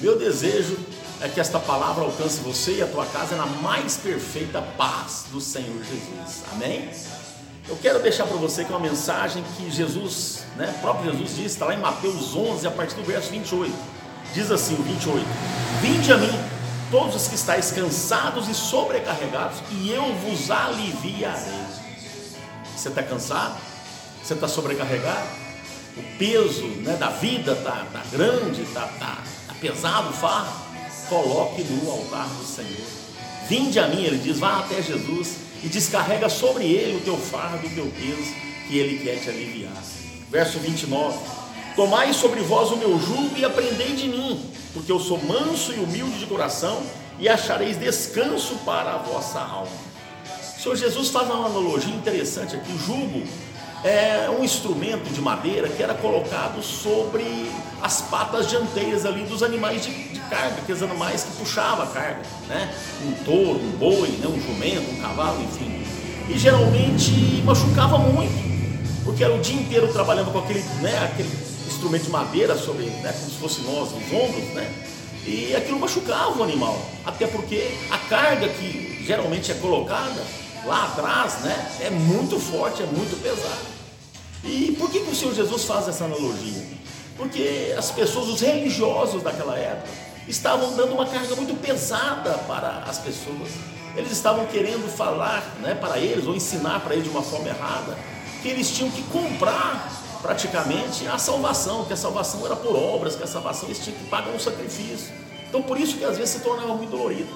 Meu desejo é que esta palavra alcance você e a tua casa na mais perfeita paz do Senhor Jesus. Amém? Eu quero deixar para você que é uma mensagem que Jesus, né, próprio Jesus disse, está lá em Mateus 11, a partir do verso 28. Diz assim, o 28: Vinde a mim, todos os que estáis cansados e sobrecarregados, e eu vos aliviarei. Você está cansado? Você está sobrecarregado? O peso né, da vida está tá grande, está tá, tá pesado fardo? Coloque no altar do Senhor. Vinde a mim, ele diz, vá até Jesus e descarrega sobre ele o teu fardo, o teu peso, que ele quer te aliviar. Verso 29: Tomai sobre vós o meu jugo e aprendei de mim, porque eu sou manso e humilde de coração, e achareis descanso para a vossa alma. O Senhor Jesus faz uma analogia interessante aqui: o jugo é um instrumento de madeira que era colocado sobre as patas dianteiras ali dos animais de, de carga, aqueles animais que puxavam a carga, né? Um touro, um boi, né? um jumento, um cavalo, enfim. E geralmente machucava muito, porque era o dia inteiro trabalhando com aquele, né? aquele instrumento de madeira sobre, né? como se fosse nós, os ombros, né? E aquilo machucava o animal, até porque a carga que geralmente é colocada lá atrás, né, é muito forte, é muito pesado. E por que, que o Senhor Jesus faz essa analogia? Porque as pessoas, os religiosos daquela época, estavam dando uma carga muito pesada para as pessoas. Eles estavam querendo falar né, para eles, ou ensinar para eles de uma forma errada, que eles tinham que comprar praticamente a salvação, que a salvação era por obras, que a salvação eles tinham que pagar um sacrifício. Então por isso que às vezes se tornava muito dolorido.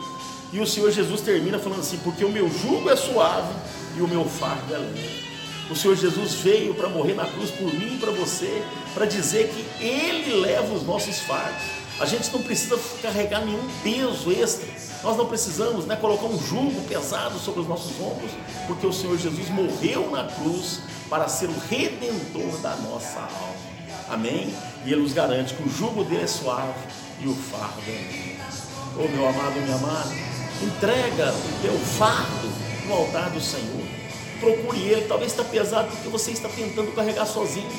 E o Senhor Jesus termina falando assim: porque o meu jugo é suave e o meu fardo é leve. O Senhor Jesus veio para morrer na cruz por mim e para você, para dizer que Ele leva os nossos fardos. A gente não precisa carregar nenhum peso extra. Nós não precisamos né, colocar um jugo pesado sobre os nossos ombros, porque o Senhor Jesus morreu na cruz para ser o redentor da nossa alma. Amém? E Ele nos garante que o jugo dele é suave e o fardo é leve. Oh, meu amado, minha amada, entrega o teu fardo no altar do Senhor. Procure Ele, talvez está pesado porque você está tentando carregar sozinho.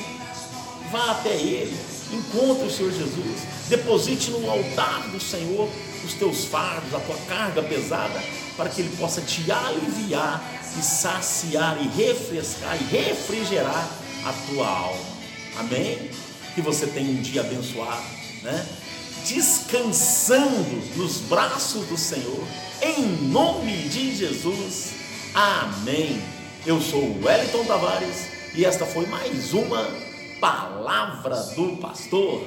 Vá até Ele, encontre o Senhor Jesus, deposite no altar do Senhor os teus fardos, a tua carga pesada, para que Ele possa te aliviar e saciar e refrescar e refrigerar a tua alma. Amém? Que você tenha um dia abençoado, né? Descansando nos braços do Senhor em nome de Jesus. Amém. Eu sou o Wellington Tavares e esta foi mais uma Palavra do Pastor.